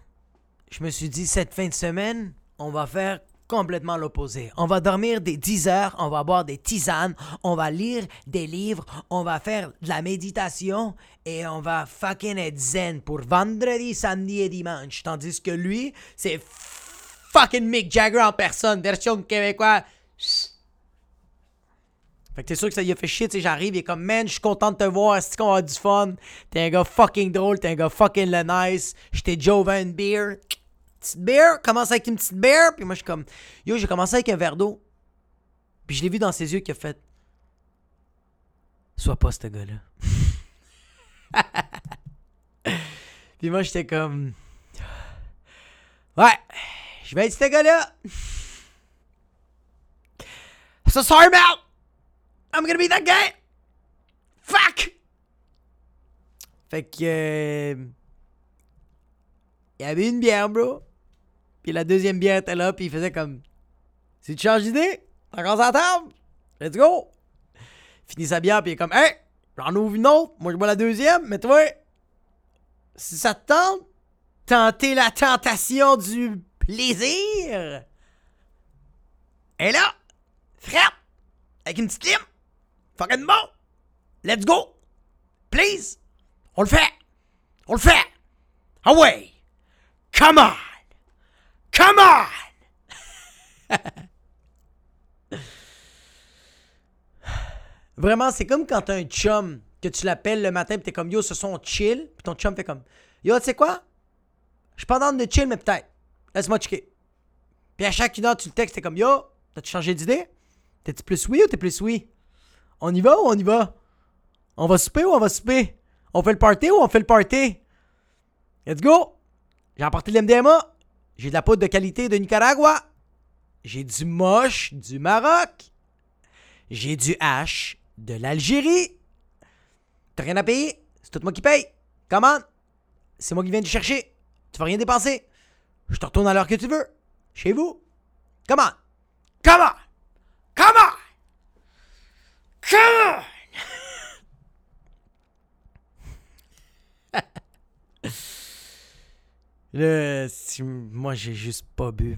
je me suis dit, cette fin de semaine, on va faire complètement l'opposé. On va dormir des 10 heures, on va boire des tisanes, on va lire des livres, on va faire de la méditation et on va fucking être zen pour vendredi, samedi et dimanche. Tandis que lui, c'est fucking Mick Jagger en personne, version québécoise. Fait que t'es sûr que ça y a fait chier, tu j'arrive, il est comme, man, je suis content de te voir, est-ce qu'on avoir du fun? T'es un gars fucking drôle, t'es un gars fucking le nice. J'étais Joe Van Beer. Petite bière, commence avec une petite bière, puis moi je suis comme, yo, j'ai commencé avec un verre d'eau. Puis je l'ai vu dans ses yeux qu'il a fait, sois pas ce gars-là. puis moi j'étais comme, ouais, je vais être ce gars-là. So sorry about. I'm gonna be that guy. Fuck. Fait que. Euh, il y avait une bière, bro. Puis la deuxième bière était là, puis il faisait comme. Si tu changes d'idée, encore à la table. Let's go. Finit sa bière, puis il est comme. Hey, j'en ouvre une autre. Moi, je bois la deuxième, mais toi, si ça te tente, tenter la tentation du plaisir. Et là, frappe, avec une petite lime. Fucking bon. Let's go. Please. On le fait. On le fait. Ah ouais. Come on. Come on. Vraiment, c'est comme quand t'as un chum que tu l'appelles le matin pis t'es comme yo, ce sont chill. Puis ton chum fait comme yo, tu sais quoi? Je suis pas dans de chill, mais peut-être. Laisse-moi checker. Puis à chaque heure, tu le textes, t'es comme yo, t'as-tu changé d'idée? T'es-tu plus oui ou t'es plus oui? On y va ou on y va? On va souper ou on va souper? On fait le party ou on fait le party? Let's go! J'ai apporté l'MDMA. J'ai de la poudre de qualité de Nicaragua. J'ai du moche du Maroc. J'ai du H de l'Algérie. T'as rien à payer? C'est tout moi qui paye. Comment? C'est moi qui viens te chercher. Tu vas rien dépenser. Je te retourne à l'heure que tu veux. Chez vous. Comment? Comment? Comment? Come moi, j'ai juste pas bu.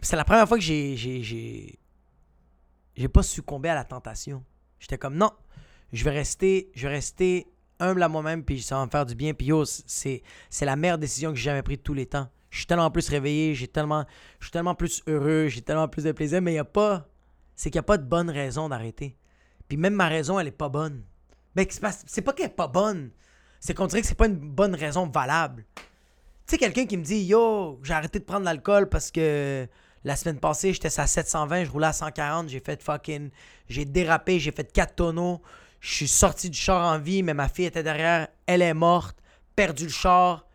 C'est la première fois que j'ai. J'ai, j'ai, pas succombé à la tentation. J'étais comme, non, je vais rester, je vais rester humble à moi-même, puis ça va me faire du bien. Puis yo, c'est, la meilleure décision que j'ai jamais prise tous les temps. Je suis tellement plus réveillé, j'ai tellement, je suis tellement plus heureux, j'ai tellement plus de plaisir, mais il y a pas. C'est qu'il n'y a pas de bonne raison d'arrêter. Puis même ma raison, elle est pas bonne. Ben, c'est pas qu'elle est pas bonne. C'est qu'on dirait que c'est pas une bonne raison valable. Tu sais, quelqu'un qui me dit Yo, j'ai arrêté de prendre l'alcool parce que la semaine passée, j'étais à 720, je roulais à 140, j'ai fait fucking. J'ai dérapé, j'ai fait 4 tonneaux. Je suis sorti du char en vie, mais ma fille était derrière, elle est morte, perdu le char.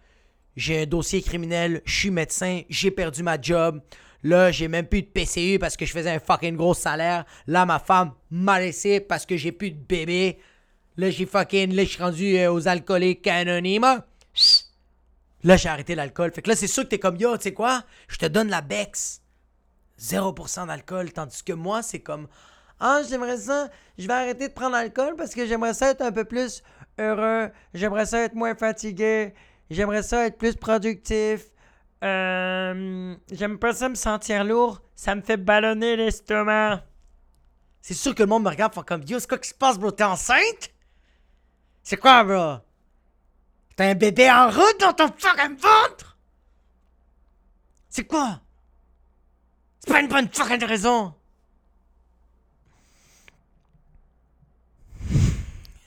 J'ai un dossier criminel, je suis médecin, j'ai perdu ma job. Là, j'ai même plus de PCU parce que je faisais un fucking gros salaire. Là, ma femme m'a laissé parce que j'ai plus de bébé. Là, j'ai fucking. Là, je suis rendu euh, aux alcooliques anonymes. Là, j'ai arrêté l'alcool. Fait que là, c'est sûr que t'es comme yo, tu sais quoi? Je te donne la Bex. 0% d'alcool. Tandis que moi, c'est comme. Ah, j'aimerais ça. Je vais arrêter de prendre l'alcool parce que j'aimerais ça être un peu plus heureux. J'aimerais ça être moins fatigué. J'aimerais ça être plus productif. Euh, J'aime pas ça me sentir lourd. Ça me fait ballonner l'estomac. C'est sûr que le monde me regarde font comme Yo, c'est quoi qui se passe, bro? T'es enceinte? C'est quoi, bro? T'as un bébé en route dans ton fucking ventre? C'est quoi? C'est pas une bonne fucking raison.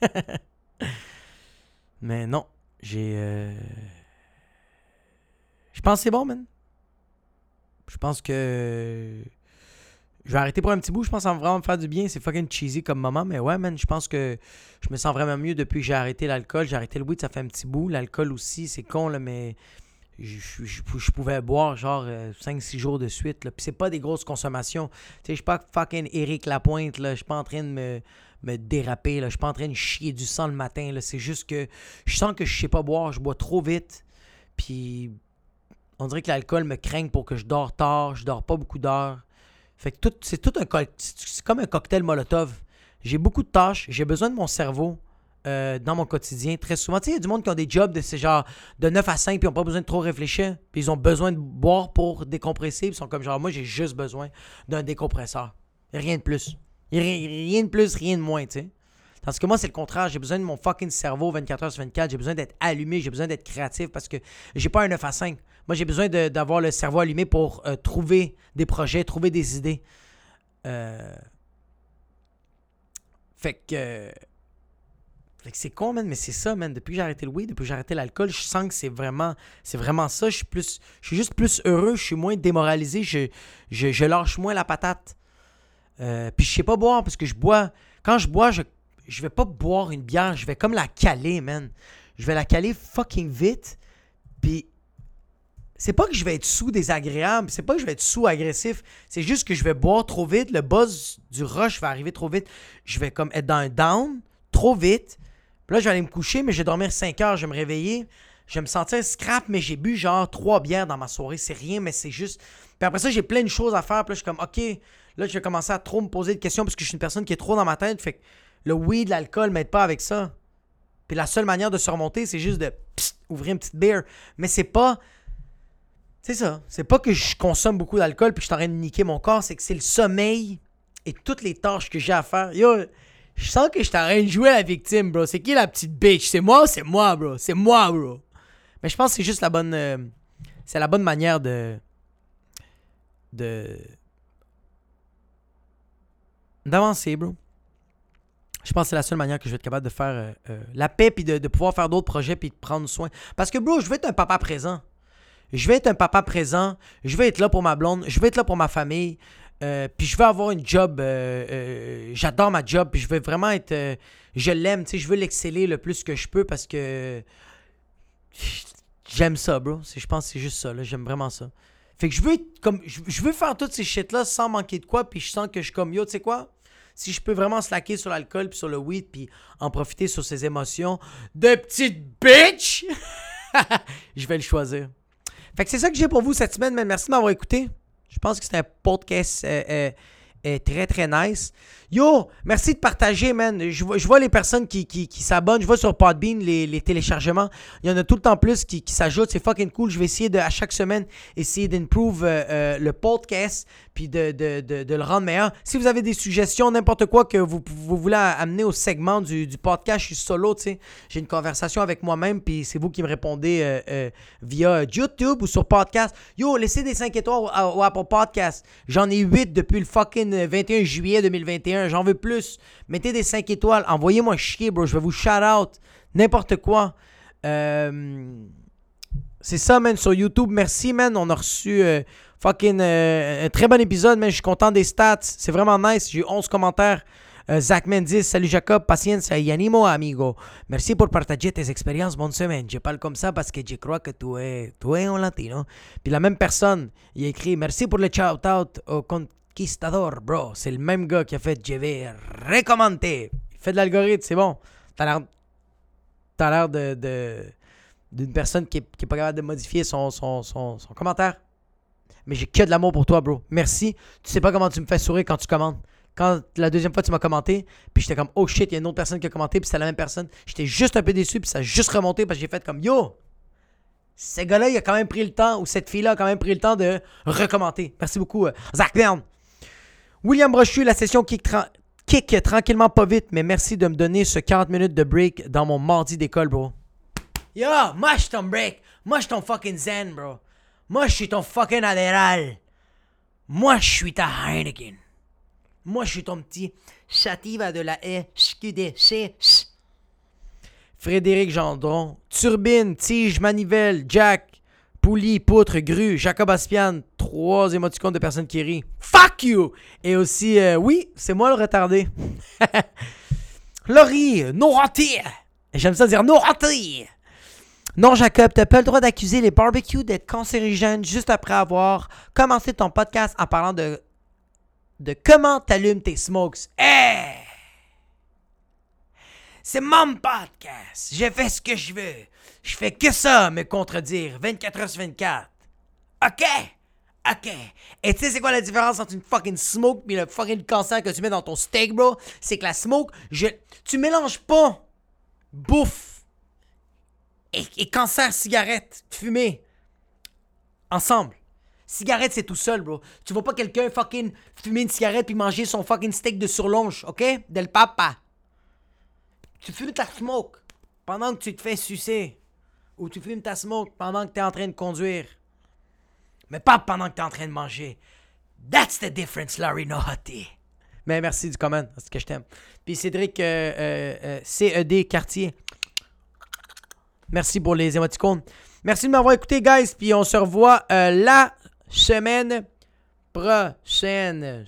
Mais non, j'ai. Euh... Je pense que c'est bon, man. Je pense que. Je vais arrêter pour un petit bout. Je pense que ça va vraiment me faire du bien. C'est fucking cheesy comme moment. Mais ouais, man, je pense que je me sens vraiment mieux depuis que j'ai arrêté l'alcool. J'ai arrêté le weed, ça fait un petit bout. L'alcool aussi, c'est con, là, mais je, pouvais boire genre 5-6 euh, jours de suite. Là. Puis c'est pas des grosses consommations. Tu sais, je suis pas fucking Eric Lapointe. Là. Je suis pas en train de me, me déraper. Là. Je suis pas en train de chier du sang le matin. Là. C'est juste que je sens que je sais pas boire. Je bois trop vite. Puis on dirait que l'alcool me craint pour que je dors tard, je dors pas beaucoup d'heures. Fait que c'est tout un comme un cocktail Molotov. J'ai beaucoup de tâches, j'ai besoin de mon cerveau euh, dans mon quotidien très souvent. Tu sais, il y a du monde qui ont des jobs de genre de 9 à 5 puis ils n'ont pas besoin de trop réfléchir. Puis ils ont besoin de boire pour décompresser. Ils sont comme genre, moi j'ai juste besoin d'un décompresseur. Rien de plus. Rien de plus, rien de moins, tu sais. Parce que moi, c'est le contraire. J'ai besoin de mon fucking cerveau 24 h sur 24. J'ai besoin d'être allumé. J'ai besoin d'être créatif parce que j'ai pas un 9 à 5. Moi, j'ai besoin d'avoir le cerveau allumé pour euh, trouver des projets, trouver des idées. Euh, Fait que. Fait que c'est con, man, mais c'est ça, man. Depuis que j'ai arrêté le weed, depuis que j'ai arrêté l'alcool, je sens que c'est vraiment, c'est vraiment ça. Je suis plus, je suis juste plus heureux, je suis moins démoralisé, je, lâche moins la patate. Euh, puis je sais pas boire parce que je bois. Quand je bois, je, je vais pas boire une bière, je vais comme la caler, man. Je vais la caler fucking vite. Puis c'est pas que je vais être sous désagréable, c'est pas que je vais être sous agressif, c'est juste que je vais boire trop vite, le buzz du rush va arriver trop vite, je vais comme être dans un down trop vite. Puis là, je vais aller me coucher, mais je vais dormir 5 heures, je vais me réveiller, je vais me sentir scrap, mais j'ai bu genre 3 bières dans ma soirée, c'est rien, mais c'est juste. Puis après ça, j'ai plein de choses à faire, puis là, je suis comme, ok, là, je vais commencer à trop me poser de questions parce que je suis une personne qui est trop dans ma tête, fait que le weed, l'alcool m'aide pas avec ça. Puis la seule manière de se remonter, c'est juste de ouvrir une petite bière. Mais c'est pas c'est ça. C'est pas que je consomme beaucoup d'alcool puis que je suis en train de niquer mon corps, c'est que c'est le sommeil et toutes les tâches que j'ai à faire. Yo, je sens que je suis en train de jouer à la victime, bro. C'est qui la petite bitch? C'est moi c'est moi, bro? C'est moi, bro. Mais je pense que c'est juste la bonne. Euh, c'est la bonne manière de. de. d'avancer, bro. Je pense que c'est la seule manière que je vais être capable de faire euh, euh, la paix puis de, de pouvoir faire d'autres projets puis de prendre soin. Parce que, bro, je veux être un papa présent je vais être un papa présent, je vais être là pour ma blonde, je vais être là pour ma famille, euh, puis je vais avoir une job, euh, euh, j'adore ma job, puis je vais vraiment être, je l'aime, tu sais, je veux l'exceller le plus que je peux parce que j'aime ça, bro. Je pense que c'est juste ça, là, j'aime vraiment ça. Fait que je veux comme, je veux faire toutes ces shit-là sans manquer de quoi, puis je sens que je suis comme, yo, tu sais quoi? Si je peux vraiment slacker sur l'alcool, puis sur le weed, puis en profiter sur ses émotions de petite bitch, je vais le choisir. Fait que c'est ça que j'ai pour vous cette semaine, mais merci de m'avoir écouté. Je pense que c'était un podcast euh, euh, euh, très très nice. Yo, merci de partager, man. Je, vois les personnes qui, qui, s'abonnent. Je vois sur Podbean les, téléchargements. Il y en a tout le temps plus qui, qui s'ajoutent. C'est fucking cool. Je vais essayer de, à chaque semaine, essayer d'improve euh, euh, le podcast puis de, de, de, le rendre meilleur. Si vous avez des suggestions, n'importe quoi que vous, vous voulez amener au segment du, podcast, je suis solo, tu sais. J'ai une conversation avec moi-même puis c'est vous qui me répondez euh, via YouTube ou sur podcast. Yo, laissez des 5 étoiles au, Podcast. J'en ai 8 depuis le fucking 21 juillet 2021 j'en veux plus. Mettez des 5 étoiles, envoyez-moi chier, bro. Je vais vous shout out. N'importe quoi. Euh, c'est ça, man, sur YouTube. Merci, man. On a reçu euh, fucking euh, un très bon épisode, man. Je suis content des stats. C'est vraiment nice. J'ai eu 11 commentaires. Zach Mendes, salut Jacob, paciencia y animo amigo. Merci por partager tes expériences, bonne semaine. Je parle comme ça parce que je crois que tu es, tu es un latino. Puis la même personne, il a écrit merci pour le shout out au compte Conquistador, bro. C'est le même gars qui a fait Je vais recommander. Il fait de l'algorithme, c'est bon. T'as l'air. De. d'une personne qui est, pas capable de modifier son, son, son, commentaire. Mais j'ai que de l'amour pour toi, bro. Merci. Tu sais pas comment tu me fais sourire quand tu commandes. Quand la deuxième fois tu m'as commenté, puis j'étais comme oh shit, il y a une autre personne qui a commenté, puis c'est la même personne. J'étais juste un peu déçu, puis ça a juste remonté parce que j'ai fait comme yo, ce gars-là, il a quand même pris le temps, ou cette fille-là a quand même pris le temps de recommenter. Merci beaucoup, euh, Zach Bern. William Brochu, la session kick, tranquillement pas vite, mais merci de me donner ce 40 minutes de break dans mon mardi d'école, bro. Yo, moi je ton break. Moi je ton fucking zen, bro. Moi je suis ton fucking adéral. Moi je suis ta Heineken. Moi je suis ton petit Chativa de la SQDC. Frédéric Gendron, Turbine, Tige, Manivelle, Jack, Pouli, Poutre, Grue, Jacob Aspian, trois émoticônes de personnes qui rient. Fuck you! Et aussi, euh, oui, c'est moi le retardé. Laurie, non! J'aime ça dire non! Non, Jacob, t'as pas le droit d'accuser les barbecues d'être cancérigènes juste après avoir commencé ton podcast en parlant de, de comment t'allumes tes smokes. Hey! C'est mon podcast. Je fais ce que je veux. Je fais que ça, me contredire 24 h sur 24. OK? OK. Et tu sais, c'est quoi la différence entre une fucking smoke et le fucking cancer que tu mets dans ton steak, bro? C'est que la smoke, tu mélanges pas bouffe et, cancer, cigarette, fumée ensemble. Cigarette, c'est tout seul, bro. Tu vois pas quelqu'un fucking fumer une cigarette puis manger son fucking steak de surlonge, OK? Del papa. Tu fumes ta smoke pendant que tu te fais sucer ou tu fumes ta smoke pendant que tu es en train de conduire. Mais pas pendant que tu es en train de manger. That's the difference, Larry Nohati. Mais merci du comment. C'est ce que je t'aime. Puis Cédric euh, euh, euh, CED Cartier. Merci pour les émoticônes. Merci de m'avoir écouté, guys. Puis on se revoit euh, la semaine prochaine.